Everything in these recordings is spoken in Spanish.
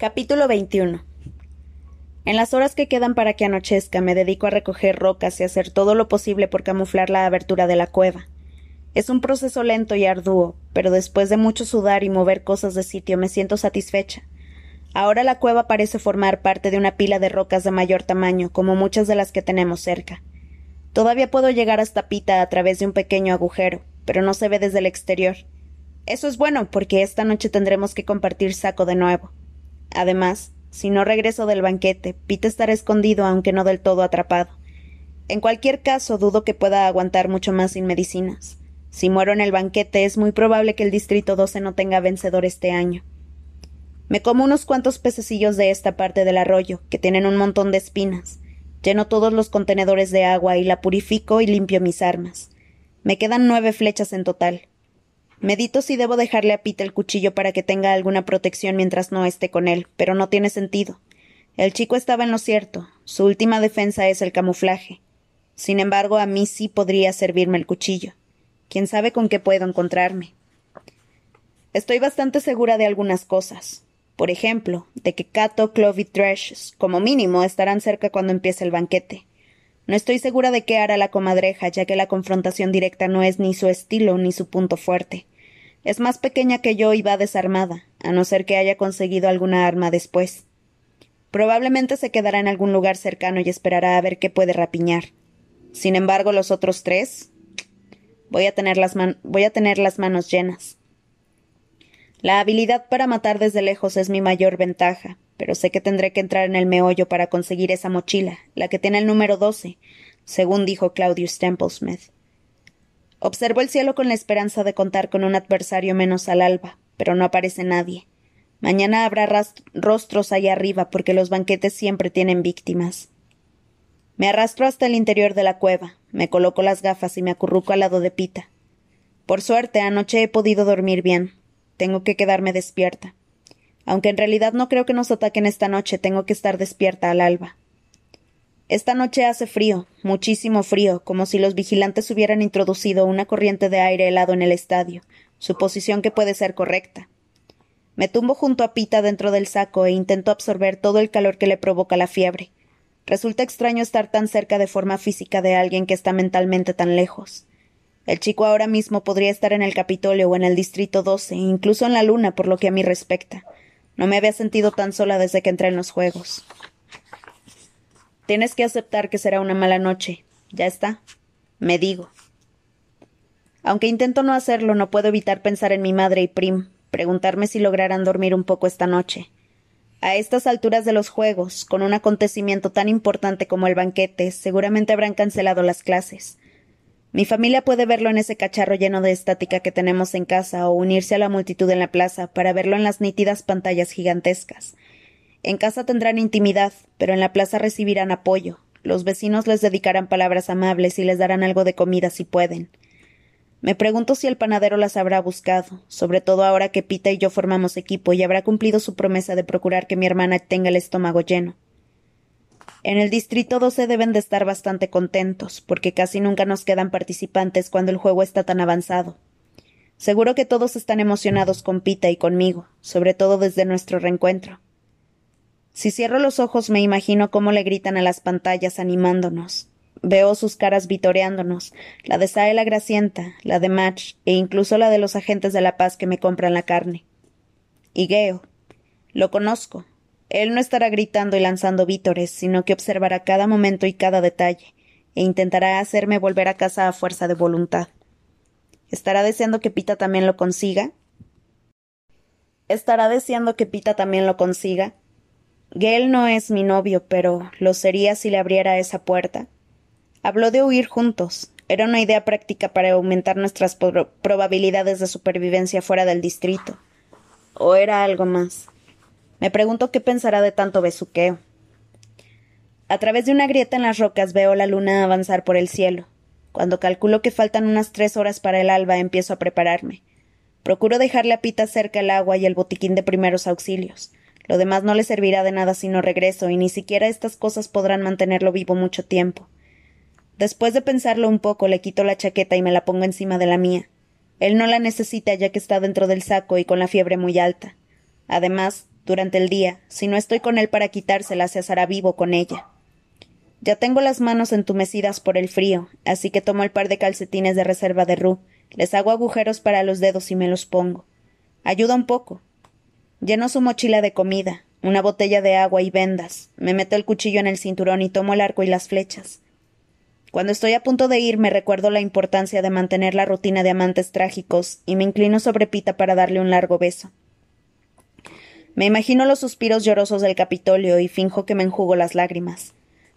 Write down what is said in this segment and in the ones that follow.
Capítulo 21 En las horas que quedan para que anochezca me dedico a recoger rocas y hacer todo lo posible por camuflar la abertura de la cueva. Es un proceso lento y arduo, pero después de mucho sudar y mover cosas de sitio me siento satisfecha. Ahora la cueva parece formar parte de una pila de rocas de mayor tamaño, como muchas de las que tenemos cerca. Todavía puedo llegar hasta Pita a través de un pequeño agujero, pero no se ve desde el exterior. Eso es bueno, porque esta noche tendremos que compartir saco de nuevo. Además, si no regreso del banquete, Pete estará escondido, aunque no del todo atrapado. En cualquier caso, dudo que pueda aguantar mucho más sin medicinas. Si muero en el banquete, es muy probable que el Distrito 12 no tenga vencedor este año. Me como unos cuantos pececillos de esta parte del arroyo, que tienen un montón de espinas. Lleno todos los contenedores de agua y la purifico y limpio mis armas. Me quedan nueve flechas en total. Medito si debo dejarle a Pete el cuchillo para que tenga alguna protección mientras no esté con él, pero no tiene sentido. El chico estaba en lo cierto. Su última defensa es el camuflaje. Sin embargo, a mí sí podría servirme el cuchillo. Quién sabe con qué puedo encontrarme. Estoy bastante segura de algunas cosas. Por ejemplo, de que Cato, Clove y Thresh, como mínimo, estarán cerca cuando empiece el banquete. No estoy segura de qué hará la comadreja, ya que la confrontación directa no es ni su estilo ni su punto fuerte. Es más pequeña que yo y va desarmada, a no ser que haya conseguido alguna arma después. Probablemente se quedará en algún lugar cercano y esperará a ver qué puede rapiñar. Sin embargo, los otros tres. Voy a tener las, voy a tener las manos llenas. La habilidad para matar desde lejos es mi mayor ventaja, pero sé que tendré que entrar en el meollo para conseguir esa mochila, la que tiene el número doce, según dijo Claudius Templesmith. Observo el cielo con la esperanza de contar con un adversario menos al alba, pero no aparece nadie. Mañana habrá rostros allá arriba porque los banquetes siempre tienen víctimas. Me arrastro hasta el interior de la cueva, me coloco las gafas y me acurruco al lado de Pita. Por suerte, anoche he podido dormir bien. Tengo que quedarme despierta. Aunque en realidad no creo que nos ataquen esta noche, tengo que estar despierta al alba. Esta noche hace frío, muchísimo frío, como si los vigilantes hubieran introducido una corriente de aire helado en el estadio, suposición que puede ser correcta. Me tumbo junto a Pita dentro del saco e intento absorber todo el calor que le provoca la fiebre. Resulta extraño estar tan cerca de forma física de alguien que está mentalmente tan lejos. El chico ahora mismo podría estar en el Capitolio o en el Distrito 12, incluso en la Luna, por lo que a mí respecta. No me había sentido tan sola desde que entré en los Juegos. Tienes que aceptar que será una mala noche. Ya está. Me digo. Aunque intento no hacerlo, no puedo evitar pensar en mi madre y Prim, preguntarme si lograrán dormir un poco esta noche. A estas alturas de los juegos, con un acontecimiento tan importante como el banquete, seguramente habrán cancelado las clases. Mi familia puede verlo en ese cacharro lleno de estática que tenemos en casa o unirse a la multitud en la plaza para verlo en las nítidas pantallas gigantescas. En casa tendrán intimidad, pero en la plaza recibirán apoyo. Los vecinos les dedicarán palabras amables y les darán algo de comida si pueden. Me pregunto si el panadero las habrá buscado, sobre todo ahora que Pita y yo formamos equipo y habrá cumplido su promesa de procurar que mi hermana tenga el estómago lleno. En el Distrito 12 deben de estar bastante contentos, porque casi nunca nos quedan participantes cuando el juego está tan avanzado. Seguro que todos están emocionados con Pita y conmigo, sobre todo desde nuestro reencuentro. Si cierro los ojos me imagino cómo le gritan a las pantallas animándonos. Veo sus caras vitoreándonos, la de Saela Gracienta, la de Match e incluso la de los agentes de la paz que me compran la carne. Y Geo. Lo conozco. Él no estará gritando y lanzando vítores, sino que observará cada momento y cada detalle, e intentará hacerme volver a casa a fuerza de voluntad. ¿Estará deseando que Pita también lo consiga? ¿Estará deseando que Pita también lo consiga? Gail no es mi novio, pero lo sería si le abriera esa puerta. Habló de huir juntos. Era una idea práctica para aumentar nuestras probabilidades de supervivencia fuera del distrito. ¿O era algo más? Me pregunto qué pensará de tanto besuqueo. A través de una grieta en las rocas veo la luna avanzar por el cielo. Cuando calculo que faltan unas tres horas para el alba, empiezo a prepararme. Procuro dejarle a Pita cerca el agua y el botiquín de primeros auxilios. Lo demás no le servirá de nada si no regreso, y ni siquiera estas cosas podrán mantenerlo vivo mucho tiempo. Después de pensarlo un poco, le quito la chaqueta y me la pongo encima de la mía. Él no la necesita ya que está dentro del saco y con la fiebre muy alta. Además, durante el día, si no estoy con él para quitársela, se asará vivo con ella. Ya tengo las manos entumecidas por el frío, así que tomo el par de calcetines de reserva de Ru, les hago agujeros para los dedos y me los pongo. Ayuda un poco. Lleno su mochila de comida, una botella de agua y vendas, me meto el cuchillo en el cinturón y tomo el arco y las flechas. Cuando estoy a punto de ir me recuerdo la importancia de mantener la rutina de amantes trágicos y me inclino sobre Pita para darle un largo beso. Me imagino los suspiros llorosos del Capitolio y finjo que me enjugo las lágrimas.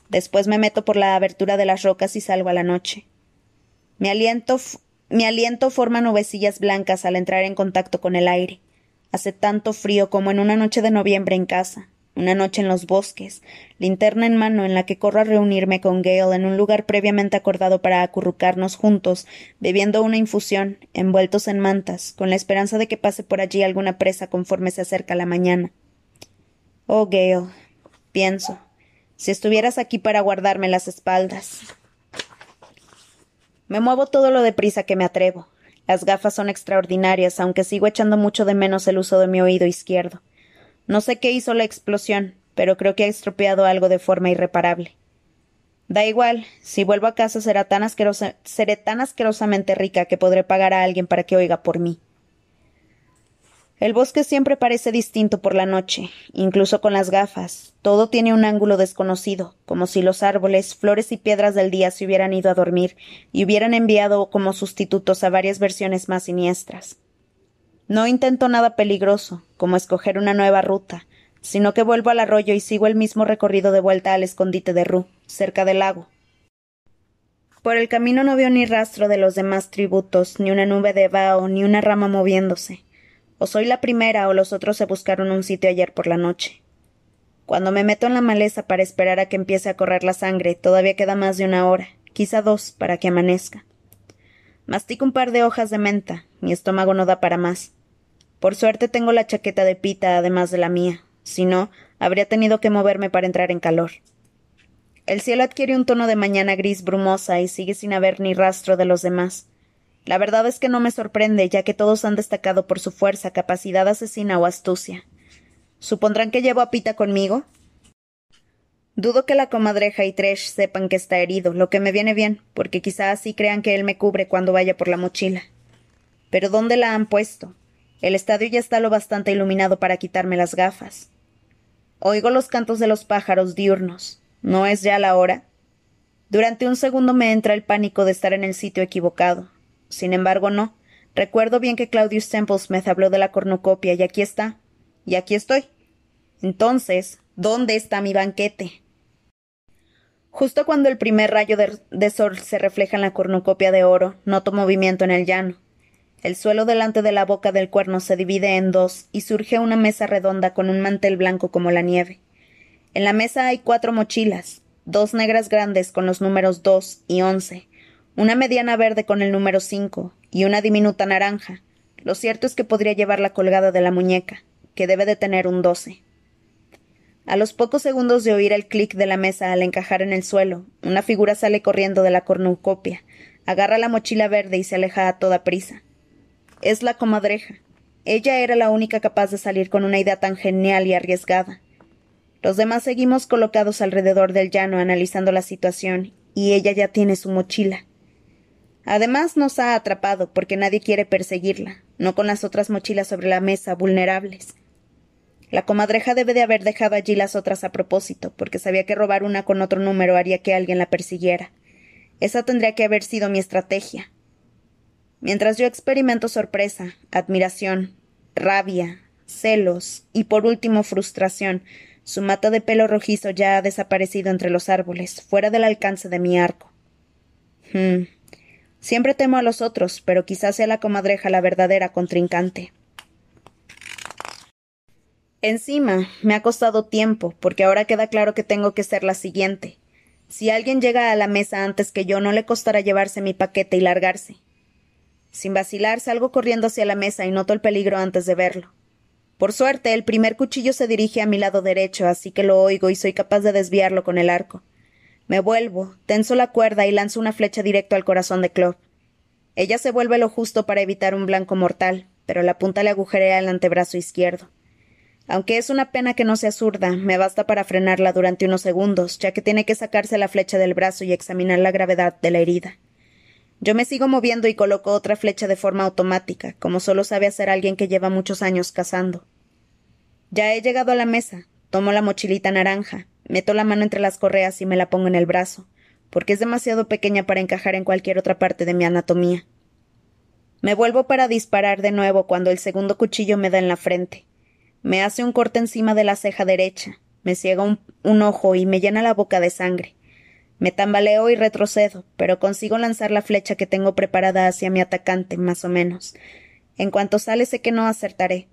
Después me meto por la abertura de las rocas y salgo a la noche. Mi aliento, mi aliento forma nubecillas blancas al entrar en contacto con el aire. Hace tanto frío como en una noche de noviembre en casa, una noche en los bosques, linterna en mano en la que corro a reunirme con Gale en un lugar previamente acordado para acurrucarnos juntos, bebiendo una infusión, envueltos en mantas, con la esperanza de que pase por allí alguna presa conforme se acerca la mañana. Oh, Gale, pienso, si estuvieras aquí para guardarme las espaldas. Me muevo todo lo deprisa que me atrevo. Las gafas son extraordinarias, aunque sigo echando mucho de menos el uso de mi oído izquierdo. No sé qué hizo la explosión, pero creo que ha estropeado algo de forma irreparable. Da igual, si vuelvo a casa será tan seré tan asquerosamente rica que podré pagar a alguien para que oiga por mí. El bosque siempre parece distinto por la noche, incluso con las gafas. Todo tiene un ángulo desconocido, como si los árboles, flores y piedras del día se hubieran ido a dormir y hubieran enviado como sustitutos a varias versiones más siniestras. No intento nada peligroso, como escoger una nueva ruta, sino que vuelvo al arroyo y sigo el mismo recorrido de vuelta al escondite de Ru, cerca del lago. Por el camino no veo ni rastro de los demás tributos, ni una nube de vaho, ni una rama moviéndose. O soy la primera o los otros se buscaron un sitio ayer por la noche. Cuando me meto en la maleza para esperar a que empiece a correr la sangre, todavía queda más de una hora, quizá dos, para que amanezca. Mastico un par de hojas de menta, mi estómago no da para más. Por suerte tengo la chaqueta de pita además de la mía, si no, habría tenido que moverme para entrar en calor. El cielo adquiere un tono de mañana gris brumosa y sigue sin haber ni rastro de los demás. La verdad es que no me sorprende, ya que todos han destacado por su fuerza, capacidad asesina o astucia. ¿Supondrán que llevo a Pita conmigo? Dudo que la comadreja y Tresh sepan que está herido, lo que me viene bien, porque quizá así crean que él me cubre cuando vaya por la mochila. Pero ¿dónde la han puesto? El estadio ya está lo bastante iluminado para quitarme las gafas. Oigo los cantos de los pájaros diurnos. ¿No es ya la hora? Durante un segundo me entra el pánico de estar en el sitio equivocado. Sin embargo, no. Recuerdo bien que Claudius Templesmith habló de la cornucopia y aquí está. Y aquí estoy. Entonces, ¿dónde está mi banquete? Justo cuando el primer rayo de, sol se refleja en la cornucopia de oro, noto movimiento en el llano. El suelo delante de la boca del cuerno se divide en dos y surge una mesa redonda con un mantel blanco como la nieve. En la mesa hay cuatro mochilas, dos negras grandes con los números dos y once, una mediana verde con el número cinco y una diminuta naranja. Lo cierto es que podría llevarla colgada de la muñeca, que debe de tener un doce. A los pocos segundos de oír el clic de la mesa al encajar en el suelo, una figura sale corriendo de la cornucopia, agarra la mochila verde y se aleja a toda prisa. Es la comadreja. Ella era la única capaz de salir con una idea tan genial y arriesgada. Los demás seguimos colocados alrededor del llano analizando la situación, y ella ya tiene su mochila. Además nos ha atrapado porque nadie quiere perseguirla, no con las otras mochilas sobre la mesa, vulnerables. La comadreja debe de haber dejado allí las otras a propósito, porque sabía que robar una con otro número haría que alguien la persiguiera. Esa tendría que haber sido mi estrategia. Mientras yo experimento sorpresa, admiración, rabia, celos y por último frustración, su mata de pelo rojizo ya ha desaparecido entre los árboles, fuera del alcance de mi arco. Hmm. Siempre temo a los otros, pero quizás sea la comadreja la verdadera contrincante. Encima, me ha costado tiempo, porque ahora queda claro que tengo que ser la siguiente. Si alguien llega a la mesa antes que yo, no le costará llevarse mi paquete y largarse. Sin vacilar, salgo corriendo hacia la mesa y noto el peligro antes de verlo. Por suerte, el primer cuchillo se dirige a mi lado derecho, así que lo oigo y soy capaz de desviarlo con el arco. Me vuelvo, tenso la cuerda y lanzo una flecha directo al corazón de Claude. Ella se vuelve lo justo para evitar un blanco mortal, pero la punta le agujerea el antebrazo izquierdo. Aunque es una pena que no sea zurda, me basta para frenarla durante unos segundos, ya que tiene que sacarse la flecha del brazo y examinar la gravedad de la herida. Yo me sigo moviendo y coloco otra flecha de forma automática, como solo sabe hacer alguien que lleva muchos años cazando. Ya he llegado a la mesa. Tomo la mochilita naranja, meto la mano entre las correas y me la pongo en el brazo, porque es demasiado pequeña para encajar en cualquier otra parte de mi anatomía. Me vuelvo para disparar de nuevo cuando el segundo cuchillo me da en la frente. Me hace un corte encima de la ceja derecha, me ciega un, ojo y me llena la boca de sangre. Me tambaleo y retrocedo, pero consigo lanzar la flecha que tengo preparada hacia mi atacante, más o menos. En cuanto sale sé que no acertaré.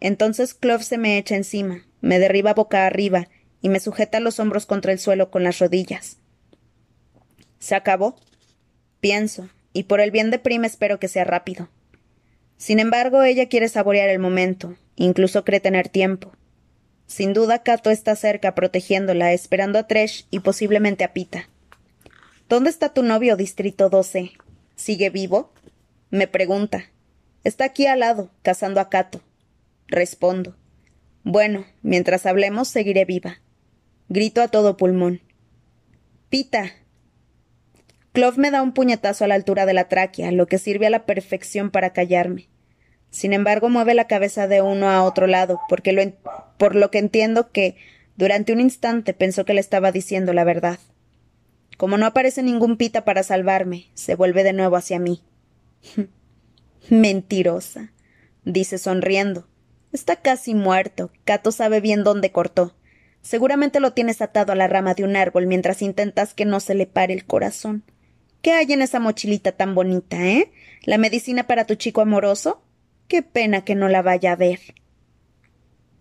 Entonces Clove se me echa encima, me derriba boca arriba y me sujeta los hombros contra el suelo con las rodillas. ¿Se acabó? Pienso, y por el bien de Prima espero que sea rápido. Sin embargo, ella quiere saborear el momento, incluso cree tener tiempo. Sin duda, Cato está cerca, protegiéndola, esperando a Tresh y posiblemente a Pita. ¿Dónde está tu novio, Distrito 12? ¿Sigue vivo? Me pregunta. Está aquí al lado, cazando a Cato. Respondo. Bueno, mientras hablemos, seguiré viva. Grito a todo pulmón. Pita. Clove me da un puñetazo a la altura de la tráquea, lo que sirve a la perfección para callarme. Sin embargo, mueve la cabeza de uno a otro lado, porque lo por lo que entiendo que, durante un instante, pensó que le estaba diciendo la verdad. Como no aparece ningún pita para salvarme, se vuelve de nuevo hacia mí. Mentirosa, dice sonriendo. Está casi muerto. Cato sabe bien dónde cortó. Seguramente lo tienes atado a la rama de un árbol mientras intentas que no se le pare el corazón. ¿Qué hay en esa mochilita tan bonita, eh? ¿La medicina para tu chico amoroso? Qué pena que no la vaya a ver.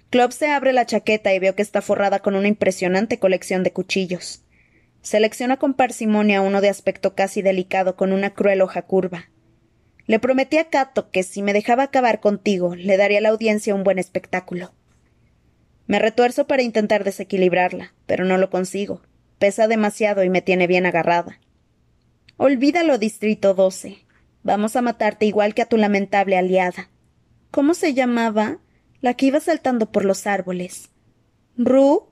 Club se abre la chaqueta y veo que está forrada con una impresionante colección de cuchillos. Selecciona con parsimonia uno de aspecto casi delicado con una cruel hoja curva. Le prometí a Cato que si me dejaba acabar contigo, le daría a la audiencia un buen espectáculo. Me retuerzo para intentar desequilibrarla, pero no lo consigo. Pesa demasiado y me tiene bien agarrada. Olvídalo, Distrito 12. Vamos a matarte igual que a tu lamentable aliada. ¿Cómo se llamaba? La que iba saltando por los árboles. ¿Ru?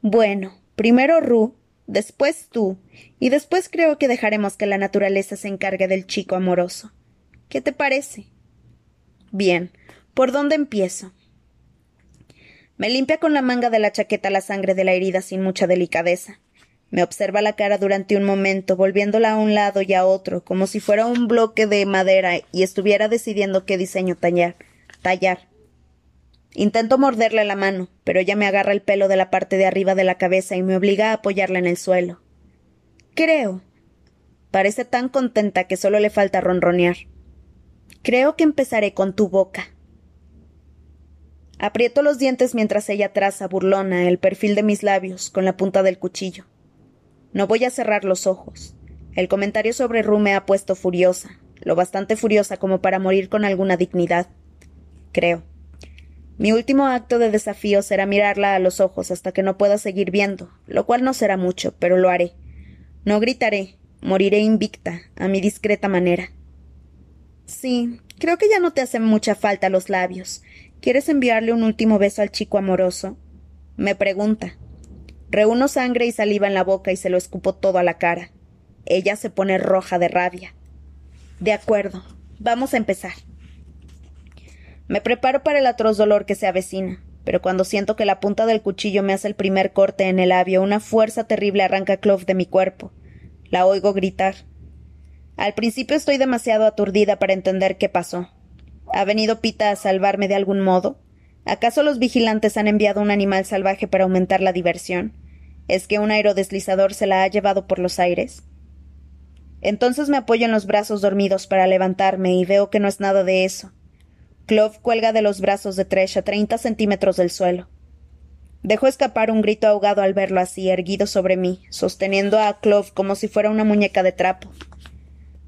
Bueno, primero Ru, después tú, y después creo que dejaremos que la naturaleza se encargue del chico amoroso. ¿Qué te parece? Bien, ¿por dónde empiezo? Me limpia con la manga de la chaqueta la sangre de la herida sin mucha delicadeza. Me observa la cara durante un momento, volviéndola a un lado y a otro, como si fuera un bloque de madera y estuviera decidiendo qué diseño tallar. tallar. Intento morderle la mano, pero ella me agarra el pelo de la parte de arriba de la cabeza y me obliga a apoyarla en el suelo. Creo. Parece tan contenta que solo le falta ronronear. Creo que empezaré con tu boca. Aprieto los dientes mientras ella traza, burlona, el perfil de mis labios con la punta del cuchillo. No voy a cerrar los ojos. El comentario sobre Ru me ha puesto furiosa, lo bastante furiosa como para morir con alguna dignidad. Creo. Mi último acto de desafío será mirarla a los ojos hasta que no pueda seguir viendo, lo cual no será mucho, pero lo haré. No gritaré, moriré invicta, a mi discreta manera. Sí, creo que ya no te hacen mucha falta los labios. ¿Quieres enviarle un último beso al chico amoroso? Me pregunta, Reúno sangre y saliva en la boca y se lo escupo todo a la cara. Ella se pone roja de rabia. De acuerdo, vamos a empezar. Me preparo para el atroz dolor que se avecina, pero cuando siento que la punta del cuchillo me hace el primer corte en el labio, una fuerza terrible arranca Clove de mi cuerpo. La oigo gritar. Al principio estoy demasiado aturdida para entender qué pasó. ¿Ha venido Pita a salvarme de algún modo? ¿Acaso los vigilantes han enviado un animal salvaje para aumentar la diversión? ¿Es que un aerodeslizador se la ha llevado por los aires? Entonces me apoyo en los brazos dormidos para levantarme y veo que no es nada de eso. Clove cuelga de los brazos de Tresh a treinta centímetros del suelo. Dejo escapar un grito ahogado al verlo así, erguido sobre mí, sosteniendo a Clove como si fuera una muñeca de trapo.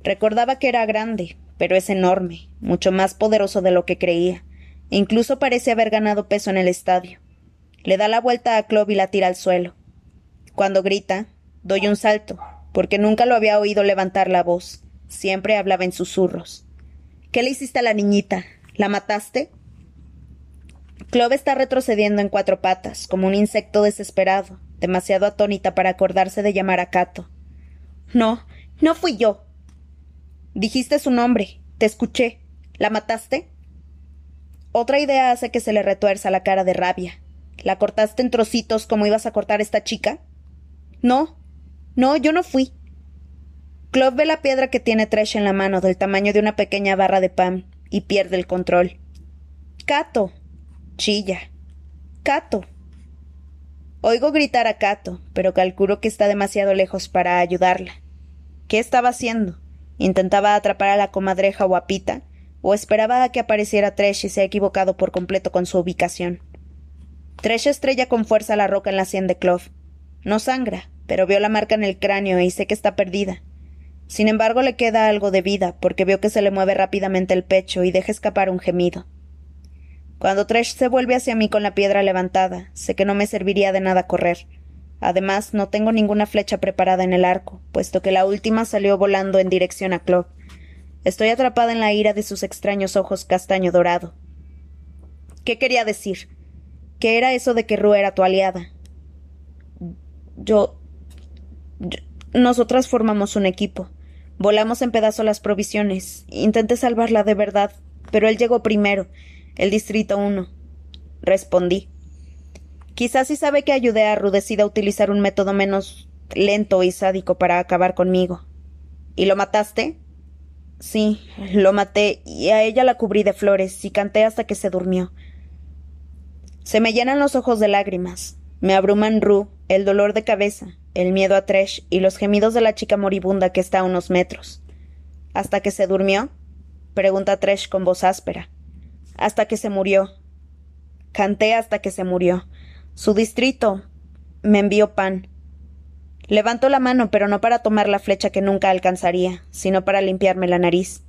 Recordaba que era grande, pero es enorme, mucho más poderoso de lo que creía incluso parece haber ganado peso en el estadio. Le da la vuelta a Clove y la tira al suelo. Cuando grita, doy un salto, porque nunca lo había oído levantar la voz. Siempre hablaba en susurros. ¿Qué le hiciste a la niñita? ¿La mataste? Clove está retrocediendo en cuatro patas, como un insecto desesperado, demasiado atónita para acordarse de llamar a Cato. No, no fui yo. Dijiste su nombre, te escuché. ¿La mataste? Otra idea hace que se le retuerza la cara de rabia. ¿La cortaste en trocitos como ibas a cortar esta chica? No, no, yo no fui. Clove ve la piedra que tiene Tresh en la mano del tamaño de una pequeña barra de pan y pierde el control. Cato. chilla. Cato. Oigo gritar a Cato, pero calculo que está demasiado lejos para ayudarla. ¿Qué estaba haciendo? ¿Intentaba atrapar a la comadreja guapita? ¿O esperaba a que apareciera Tresh y se ha equivocado por completo con su ubicación? Tresh estrella con fuerza la roca en la sien de Clove. No sangra, pero veo la marca en el cráneo y sé que está perdida. Sin embargo, le queda algo de vida, porque veo que se le mueve rápidamente el pecho y deja escapar un gemido. Cuando Tresh se vuelve hacia mí con la piedra levantada, sé que no me serviría de nada correr. Además, no tengo ninguna flecha preparada en el arco, puesto que la última salió volando en dirección a Clove. Estoy atrapada en la ira de sus extraños ojos castaño dorado. ¿Qué quería decir? ¿Qué era eso de que Rue era tu aliada? yo, Nosotras formamos un equipo. Volamos en pedazos las provisiones. Intenté salvarla de verdad, pero él llegó primero, el Distrito 1. Respondí. Quizás si sabe que ayudé a Ru decida utilizar un método menos lento y sádico para acabar conmigo. ¿Y lo mataste? Sí, lo maté y a ella la cubrí de flores y canté hasta que se durmió. Se me llenan los ojos de lágrimas. Me abruman Ru, el dolor de cabeza, el miedo a Tresh y los gemidos de la chica moribunda que está a unos metros. ¿Hasta que se durmió? pregunta Tresh con voz áspera. Hasta que se murió. Canté hasta que se murió. Su distrito me envió pan. Levanto la mano, pero no para tomar la flecha que nunca alcanzaría, sino para limpiarme la nariz.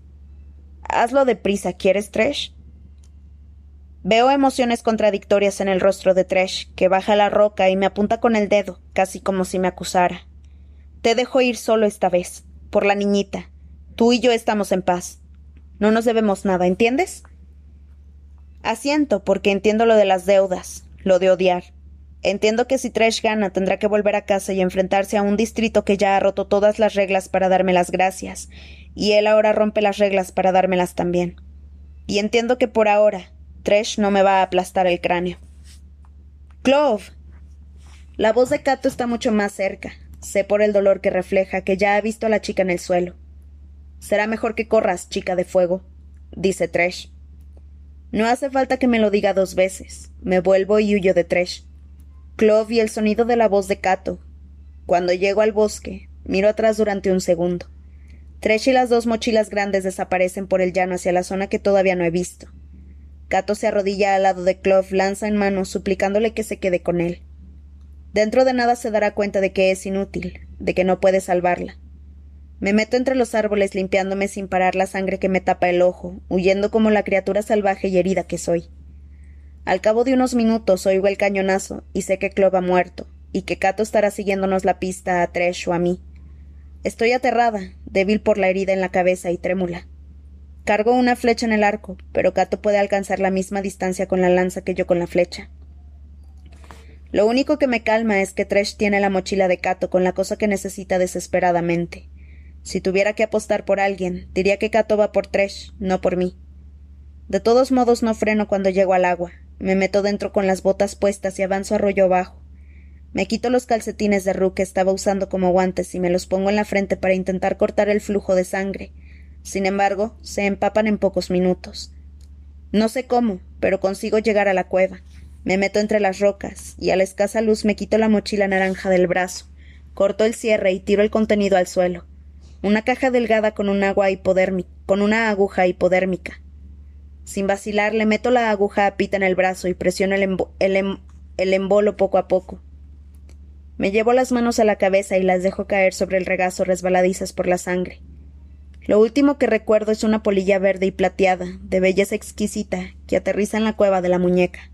Hazlo deprisa, ¿quieres, Tresh? Veo emociones contradictorias en el rostro de Tresh, que baja la roca y me apunta con el dedo, casi como si me acusara. Te dejo ir solo esta vez, por la niñita. Tú y yo estamos en paz. No nos debemos nada, ¿entiendes? Asiento, porque entiendo lo de las deudas, lo de odiar. Entiendo que si Tresh gana tendrá que volver a casa y enfrentarse a un distrito que ya ha roto todas las reglas para darme las gracias, y él ahora rompe las reglas para dármelas también. Y entiendo que por ahora, Tresh no me va a aplastar el cráneo. Clove. La voz de Cato está mucho más cerca. Sé por el dolor que refleja que ya ha visto a la chica en el suelo. Será mejor que corras, chica de fuego, dice Tresh. No hace falta que me lo diga dos veces. Me vuelvo y huyo de Tresh. Clove y el sonido de la voz de Cato. Cuando llego al bosque, miro atrás durante un segundo. Tresh y las dos mochilas grandes desaparecen por el llano hacia la zona que todavía no he visto. Cato se arrodilla al lado de Clove, lanza en mano, suplicándole que se quede con él. Dentro de nada se dará cuenta de que es inútil, de que no puede salvarla. Me meto entre los árboles limpiándome sin parar la sangre que me tapa el ojo, huyendo como la criatura salvaje y herida que soy. Al cabo de unos minutos oigo el cañonazo y sé que Clove ha muerto, y que Cato estará siguiéndonos la pista a Tresh o a mí. Estoy aterrada, débil por la herida en la cabeza y trémula. Cargo una flecha en el arco, pero Cato puede alcanzar la misma distancia con la lanza que yo con la flecha. Lo único que me calma es que Tresh tiene la mochila de Cato con la cosa que necesita desesperadamente. Si tuviera que apostar por alguien, diría que Cato va por Tresh, no por mí. De todos modos no freno cuando llego al agua. Me meto dentro con las botas puestas y avanzo arroyo abajo. Me quito los calcetines de Ru que estaba usando como guantes y me los pongo en la frente para intentar cortar el flujo de sangre, sin embargo, se empapan en pocos minutos. No sé cómo, pero consigo llegar a la cueva. Me meto entre las rocas, y a la escasa luz me quito la mochila naranja del brazo, corto el cierre y tiro el contenido al suelo. Una caja delgada con un agua con una aguja hipodérmica. Sin vacilar, le meto la aguja a Pita en el brazo y presiono el, em-, el embolo poco a poco. Me llevo las manos a la cabeza y las dejo caer sobre el regazo resbaladizas por la sangre. Lo último que recuerdo es una polilla verde y plateada, de belleza exquisita, que aterriza en la cueva de la muñeca.